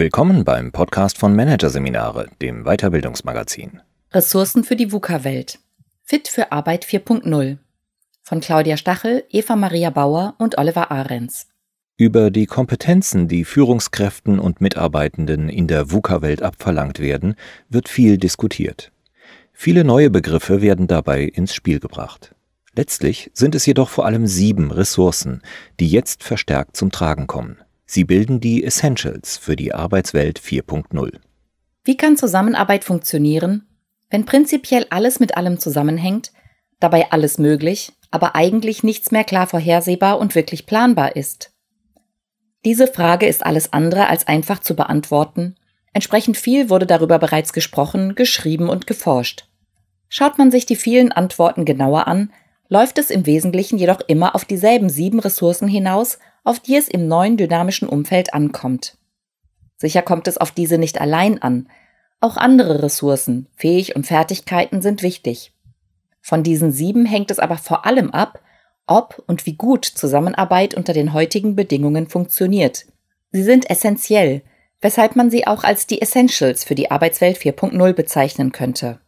Willkommen beim Podcast von Managerseminare, dem Weiterbildungsmagazin. Ressourcen für die VUCA-Welt. Fit für Arbeit 4.0. Von Claudia Stachel, Eva Maria Bauer und Oliver Ahrens. Über die Kompetenzen, die Führungskräften und Mitarbeitenden in der VUCA-Welt abverlangt werden, wird viel diskutiert. Viele neue Begriffe werden dabei ins Spiel gebracht. Letztlich sind es jedoch vor allem sieben Ressourcen, die jetzt verstärkt zum Tragen kommen. Sie bilden die Essentials für die Arbeitswelt 4.0. Wie kann Zusammenarbeit funktionieren, wenn prinzipiell alles mit allem zusammenhängt, dabei alles möglich, aber eigentlich nichts mehr klar vorhersehbar und wirklich planbar ist? Diese Frage ist alles andere als einfach zu beantworten. Entsprechend viel wurde darüber bereits gesprochen, geschrieben und geforscht. Schaut man sich die vielen Antworten genauer an, läuft es im Wesentlichen jedoch immer auf dieselben sieben Ressourcen hinaus, auf die es im neuen dynamischen Umfeld ankommt. Sicher kommt es auf diese nicht allein an. Auch andere Ressourcen, Fähig und Fertigkeiten sind wichtig. Von diesen sieben hängt es aber vor allem ab, ob und wie gut Zusammenarbeit unter den heutigen Bedingungen funktioniert. Sie sind essentiell, weshalb man sie auch als die Essentials für die Arbeitswelt 4.0 bezeichnen könnte.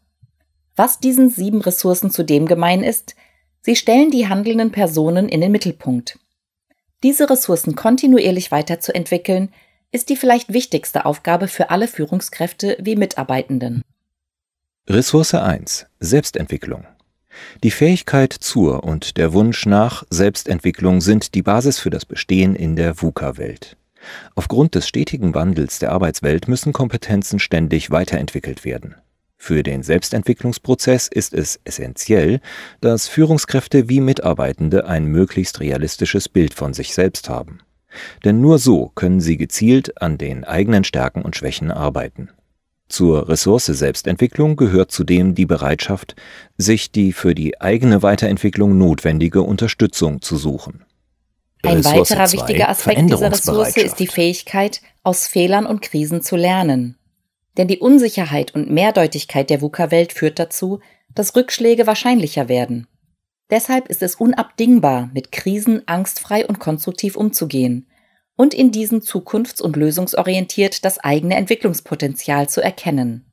Was diesen sieben Ressourcen zudem gemein ist, sie stellen die handelnden Personen in den Mittelpunkt. Diese Ressourcen kontinuierlich weiterzuentwickeln, ist die vielleicht wichtigste Aufgabe für alle Führungskräfte wie Mitarbeitenden. Ressource 1 Selbstentwicklung Die Fähigkeit zur und der Wunsch nach Selbstentwicklung sind die Basis für das Bestehen in der VUCA-Welt. Aufgrund des stetigen Wandels der Arbeitswelt müssen Kompetenzen ständig weiterentwickelt werden. Für den Selbstentwicklungsprozess ist es essentiell, dass Führungskräfte wie Mitarbeitende ein möglichst realistisches Bild von sich selbst haben. Denn nur so können sie gezielt an den eigenen Stärken und Schwächen arbeiten. Zur Ressource Selbstentwicklung gehört zudem die Bereitschaft, sich die für die eigene Weiterentwicklung notwendige Unterstützung zu suchen. Ein Ressource weiterer wichtiger Aspekt dieser Ressource ist die Fähigkeit, aus Fehlern und Krisen zu lernen. Denn die Unsicherheit und Mehrdeutigkeit der VUCA-Welt führt dazu, dass Rückschläge wahrscheinlicher werden. Deshalb ist es unabdingbar, mit Krisen angstfrei und konstruktiv umzugehen und in diesen zukunfts- und lösungsorientiert das eigene Entwicklungspotenzial zu erkennen.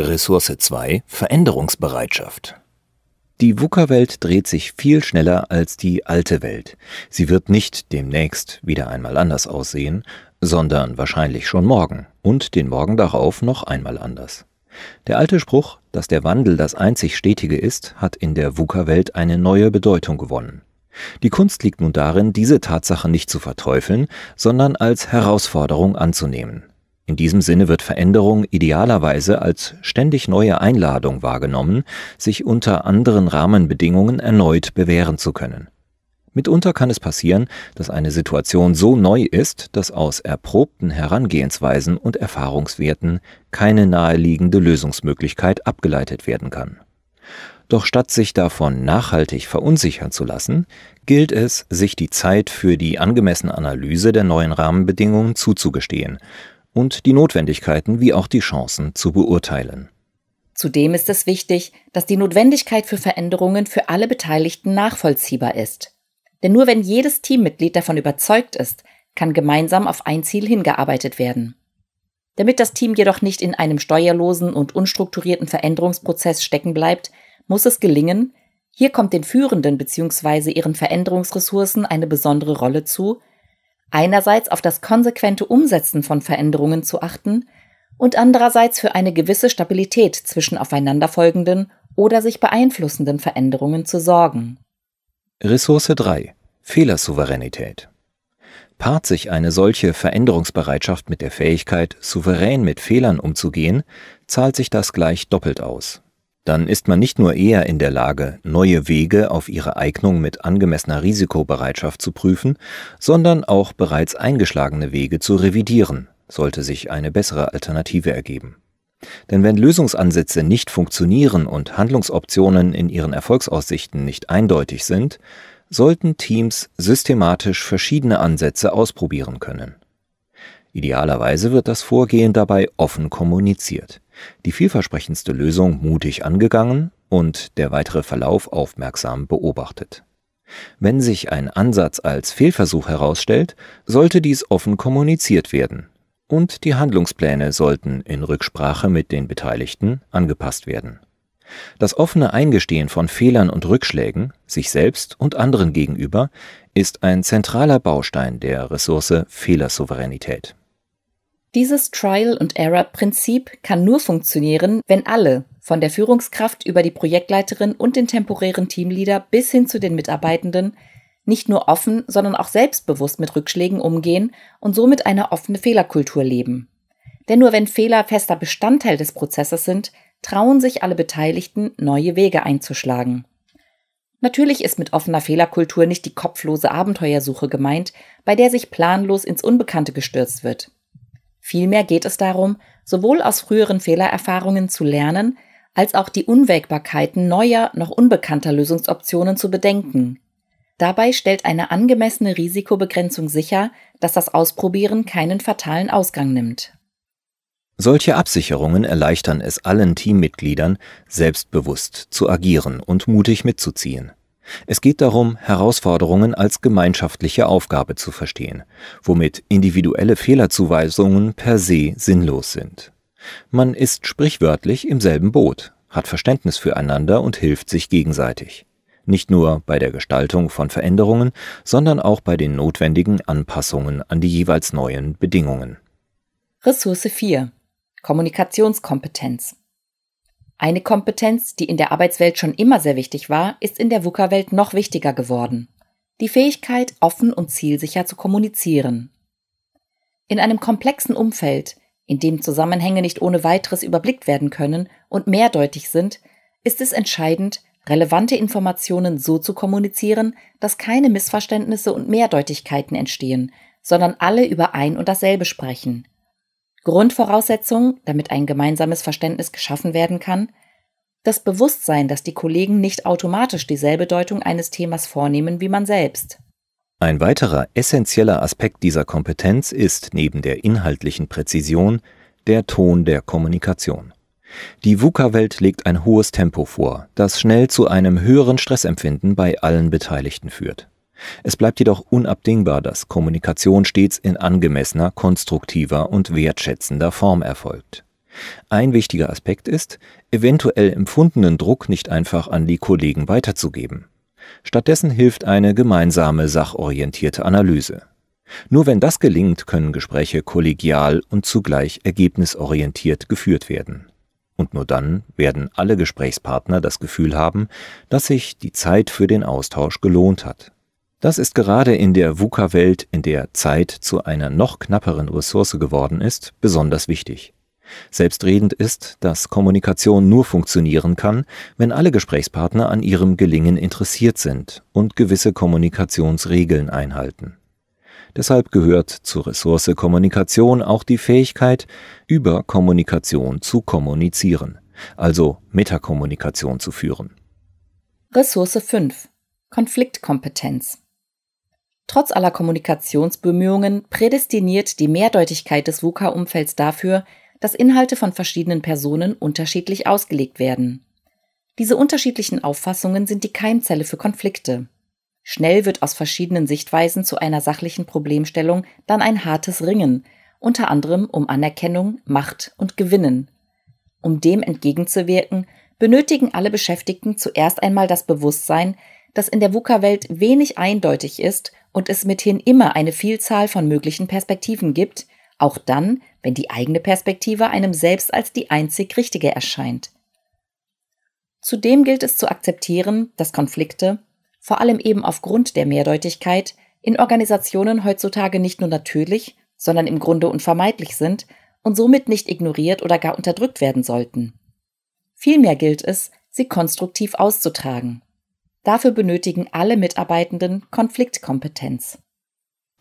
Ressource 2 Veränderungsbereitschaft. Die VUCA-Welt dreht sich viel schneller als die alte Welt. Sie wird nicht demnächst wieder einmal anders aussehen, sondern wahrscheinlich schon morgen und den Morgen darauf noch einmal anders. Der alte Spruch, dass der Wandel das einzig Stetige ist, hat in der VUCA-Welt eine neue Bedeutung gewonnen. Die Kunst liegt nun darin, diese Tatsache nicht zu verteufeln, sondern als Herausforderung anzunehmen. In diesem Sinne wird Veränderung idealerweise als ständig neue Einladung wahrgenommen, sich unter anderen Rahmenbedingungen erneut bewähren zu können. Mitunter kann es passieren, dass eine Situation so neu ist, dass aus erprobten Herangehensweisen und Erfahrungswerten keine naheliegende Lösungsmöglichkeit abgeleitet werden kann. Doch statt sich davon nachhaltig verunsichern zu lassen, gilt es, sich die Zeit für die angemessene Analyse der neuen Rahmenbedingungen zuzugestehen und die Notwendigkeiten wie auch die Chancen zu beurteilen. Zudem ist es wichtig, dass die Notwendigkeit für Veränderungen für alle Beteiligten nachvollziehbar ist. Denn nur wenn jedes Teammitglied davon überzeugt ist, kann gemeinsam auf ein Ziel hingearbeitet werden. Damit das Team jedoch nicht in einem steuerlosen und unstrukturierten Veränderungsprozess stecken bleibt, muss es gelingen, hier kommt den Führenden bzw. ihren Veränderungsressourcen eine besondere Rolle zu, einerseits auf das konsequente Umsetzen von Veränderungen zu achten und andererseits für eine gewisse Stabilität zwischen aufeinanderfolgenden oder sich beeinflussenden Veränderungen zu sorgen. Ressource 3 Fehlersouveränität Paart sich eine solche Veränderungsbereitschaft mit der Fähigkeit, souverän mit Fehlern umzugehen, zahlt sich das gleich doppelt aus. Dann ist man nicht nur eher in der Lage, neue Wege auf ihre Eignung mit angemessener Risikobereitschaft zu prüfen, sondern auch bereits eingeschlagene Wege zu revidieren, sollte sich eine bessere Alternative ergeben. Denn wenn Lösungsansätze nicht funktionieren und Handlungsoptionen in ihren Erfolgsaussichten nicht eindeutig sind, sollten Teams systematisch verschiedene Ansätze ausprobieren können. Idealerweise wird das Vorgehen dabei offen kommuniziert, die vielversprechendste Lösung mutig angegangen und der weitere Verlauf aufmerksam beobachtet. Wenn sich ein Ansatz als Fehlversuch herausstellt, sollte dies offen kommuniziert werden Und die Handlungspläne sollten in Rücksprache mit den Beteiligten angepasst werden. Das offene Eingestehen von Fehlern und Rückschlägen, sich selbst und anderen gegenüber, ist ein zentraler Baustein der Ressource Fehlersouveränität. Dieses Trial-and-Error-Prinzip kann nur funktionieren, wenn alle, von der Führungskraft über die Projektleiterin und den temporären Teamleader bis hin zu den Mitarbeitenden, nicht nur offen, sondern auch selbstbewusst mit Rückschlägen umgehen und somit eine offene Fehlerkultur leben. Denn nur wenn Fehler fester Bestandteil des Prozesses sind, trauen sich alle Beteiligten, neue Wege einzuschlagen. Natürlich ist mit offener Fehlerkultur nicht die kopflose Abenteuersuche gemeint, bei der sich planlos ins Unbekannte gestürzt wird. Vielmehr geht es darum, sowohl aus früheren Fehlererfahrungen zu lernen, als auch die Unwägbarkeiten neuer, noch unbekannter Lösungsoptionen zu bedenken. Dabei stellt eine angemessene Risikobegrenzung sicher, dass das Ausprobieren keinen fatalen Ausgang nimmt. Solche Absicherungen erleichtern es allen Teammitgliedern, selbstbewusst zu agieren und mutig mitzuziehen. Es geht darum, Herausforderungen als gemeinschaftliche Aufgabe zu verstehen, womit individuelle Fehlerzuweisungen per se sinnlos sind. Man ist sprichwörtlich im selben Boot, hat Verständnis füreinander und hilft sich gegenseitig. Nicht nur bei der Gestaltung von Veränderungen, sondern auch bei den notwendigen Anpassungen an die jeweils neuen Bedingungen. Ressource 4 Kommunikationskompetenz. Eine Kompetenz, die in der Arbeitswelt schon immer sehr wichtig war, ist in der VUCA-Welt noch wichtiger geworden. Die Fähigkeit, offen und zielsicher zu kommunizieren. In einem komplexen Umfeld, in dem Zusammenhänge nicht ohne weiteres überblickt werden können und mehrdeutig sind, ist es entscheidend, relevante Informationen so zu kommunizieren, dass keine Missverständnisse und Mehrdeutigkeiten entstehen, sondern alle über ein und dasselbe sprechen – Grundvoraussetzung, damit ein gemeinsames Verständnis geschaffen werden kann, das Bewusstsein, dass die Kollegen nicht automatisch dieselbe Deutung eines Themas vornehmen wie man selbst. Ein weiterer essentieller Aspekt dieser Kompetenz ist neben der inhaltlichen Präzision der Ton der Kommunikation. Die VUCA-Welt legt ein hohes Tempo vor, das schnell zu einem höheren Stressempfinden bei allen Beteiligten führt. Es bleibt jedoch unabdingbar, dass Kommunikation stets in angemessener, konstruktiver und wertschätzender Form erfolgt. Ein wichtiger Aspekt ist, eventuell empfundenen Druck nicht einfach an die Kollegen weiterzugeben. Stattdessen hilft eine gemeinsame sachorientierte Analyse. Nur wenn das gelingt, können Gespräche kollegial und zugleich ergebnisorientiert geführt werden. Und nur dann werden alle Gesprächspartner das Gefühl haben, dass sich die Zeit für den Austausch gelohnt hat. Das ist gerade in der VUCA-Welt, in der Zeit zu einer noch knapperen Ressource geworden ist, besonders wichtig. Selbstredend ist, dass Kommunikation nur funktionieren kann, wenn alle Gesprächspartner an ihrem Gelingen interessiert sind und gewisse Kommunikationsregeln einhalten. Deshalb gehört zur Ressource Kommunikation auch die Fähigkeit, über Kommunikation zu kommunizieren, also Metakommunikation zu führen. Ressource 5 Konfliktkompetenz Trotz aller Kommunikationsbemühungen prädestiniert die Mehrdeutigkeit des VUCA-Umfelds dafür, dass Inhalte von verschiedenen Personen unterschiedlich ausgelegt werden. Diese unterschiedlichen Auffassungen sind die Keimzelle für Konflikte. Schnell wird aus verschiedenen Sichtweisen zu einer sachlichen Problemstellung dann ein hartes Ringen, unter anderem um Anerkennung, Macht und Gewinnen. Um dem entgegenzuwirken, benötigen alle Beschäftigten zuerst einmal das Bewusstsein, dass in der VUCA-Welt wenig eindeutig ist und es mithin immer eine Vielzahl von möglichen Perspektiven gibt, auch dann, wenn die eigene Perspektive einem selbst als die einzig richtige erscheint. Zudem gilt es zu akzeptieren, dass Konflikte, vor allem eben aufgrund der Mehrdeutigkeit, in Organisationen heutzutage nicht nur natürlich, sondern im Grunde unvermeidlich sind und somit nicht ignoriert oder gar unterdrückt werden sollten. Vielmehr gilt es, sie konstruktiv auszutragen. Dafür benötigen alle Mitarbeitenden Konfliktkompetenz.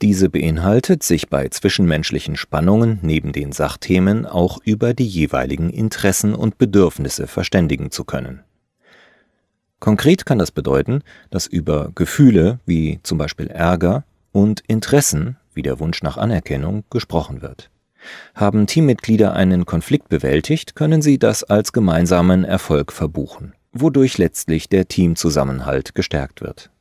Diese beinhaltet, sich bei zwischenmenschlichen Spannungen neben den Sachthemen auch über die jeweiligen Interessen und Bedürfnisse verständigen zu können. Konkret kann das bedeuten, dass über Gefühle wie zum Beispiel Ärger und Interessen wie der Wunsch nach Anerkennung gesprochen wird. Haben Teammitglieder einen Konflikt bewältigt, können sie das als gemeinsamen Erfolg verbuchen wodurch letztlich der Teamzusammenhalt gestärkt wird.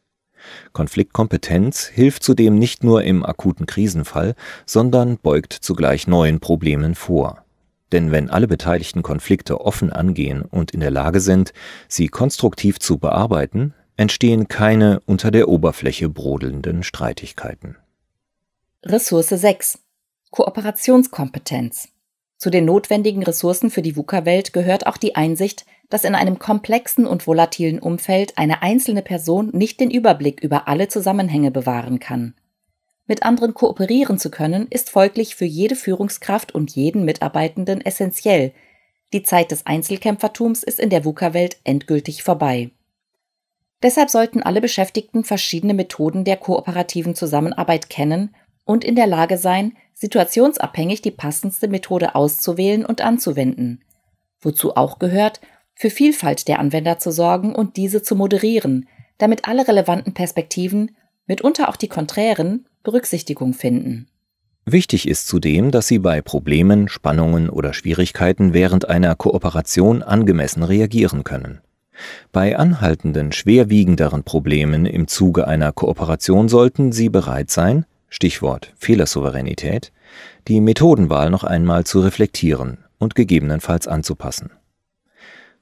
Konfliktkompetenz hilft zudem nicht nur im akuten Krisenfall, sondern beugt zugleich neuen Problemen vor. Denn wenn alle Beteiligten Konflikte offen angehen und in der Lage sind, sie konstruktiv zu bearbeiten, entstehen keine unter der Oberfläche brodelnden Streitigkeiten. Ressource 6 Kooperationskompetenz Zu den notwendigen Ressourcen für die VUCA-Welt gehört auch die Einsicht, dass in einem komplexen und volatilen Umfeld eine einzelne Person nicht den Überblick über alle Zusammenhänge bewahren kann. Mit anderen kooperieren zu können, ist folglich für jede Führungskraft und jeden Mitarbeitenden essentiell. Die Zeit des Einzelkämpfertums ist in der VUCA-Welt endgültig vorbei. Deshalb sollten alle Beschäftigten verschiedene Methoden der kooperativen Zusammenarbeit kennen und in der Lage sein, situationsabhängig die passendste Methode auszuwählen und anzuwenden. Wozu auch gehört, für Vielfalt der Anwender zu sorgen und diese zu moderieren, damit alle relevanten Perspektiven, mitunter auch die konträren, Berücksichtigung finden. Wichtig ist zudem, dass Sie bei Problemen, Spannungen oder Schwierigkeiten während einer Kooperation angemessen reagieren können. Bei anhaltenden, schwerwiegenderen Problemen im Zuge einer Kooperation sollten Sie bereit sein, Stichwort Fehlersouveränität, die Methodenwahl noch einmal zu reflektieren und gegebenenfalls anzupassen.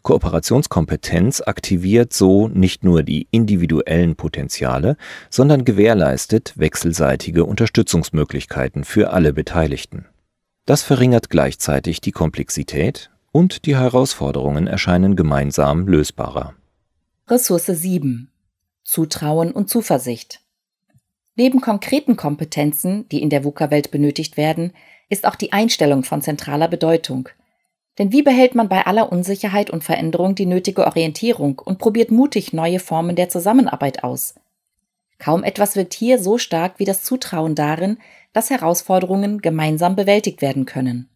Kooperationskompetenz aktiviert so nicht nur die individuellen Potenziale, sondern gewährleistet wechselseitige Unterstützungsmöglichkeiten für alle Beteiligten. Das verringert gleichzeitig die Komplexität und die Herausforderungen erscheinen gemeinsam lösbarer. Ressource 7 Zutrauen und Zuversicht Neben konkreten Kompetenzen, die in der VUCA-Welt benötigt werden, ist auch die Einstellung von zentraler Bedeutung – denn wie behält man bei aller Unsicherheit und Veränderung die nötige Orientierung und probiert mutig neue Formen der Zusammenarbeit aus? Kaum etwas wirkt hier so stark wie das Zutrauen darin, dass Herausforderungen gemeinsam bewältigt werden können.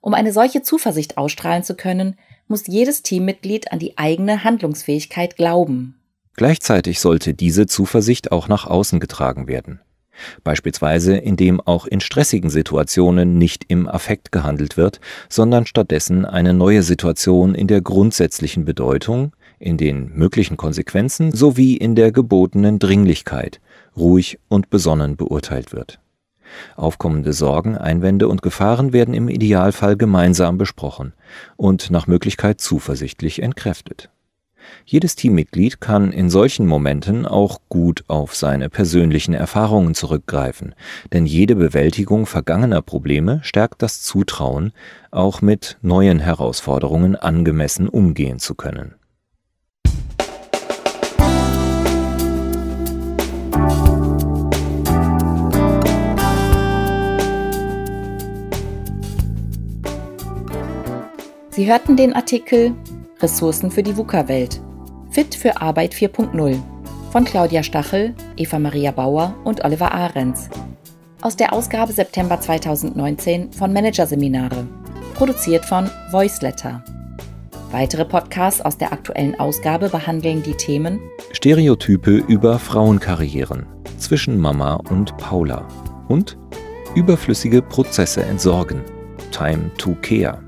Um eine solche Zuversicht ausstrahlen zu können, muss jedes Teammitglied an die eigene Handlungsfähigkeit glauben. Gleichzeitig sollte diese Zuversicht auch nach außen getragen werden. Beispielsweise indem auch in stressigen Situationen nicht im Affekt gehandelt wird, sondern stattdessen eine neue Situation in der grundsätzlichen Bedeutung, in den möglichen Konsequenzen sowie in der gebotenen Dringlichkeit ruhig und besonnen beurteilt wird. Aufkommende Sorgen, Einwände und Gefahren werden im Idealfall gemeinsam besprochen und nach Möglichkeit zuversichtlich entkräftet. Jedes Teammitglied kann in solchen Momenten auch gut auf seine persönlichen Erfahrungen zurückgreifen, denn jede Bewältigung vergangener Probleme stärkt das Zutrauen, auch mit neuen Herausforderungen angemessen umgehen zu können. Sie hörten den Artikel Ressourcen für die VUCA-Welt. Fit für Arbeit 4.0 von Claudia Stachel, Eva Maria Bauer und Oliver Ahrens. Aus der Ausgabe September 2019 von Managerseminare. Produziert von Voiceletter. Weitere Podcasts aus der aktuellen Ausgabe behandeln die Themen Stereotype über Frauenkarrieren zwischen Mama und Paula und überflüssige Prozesse entsorgen. Time to Care.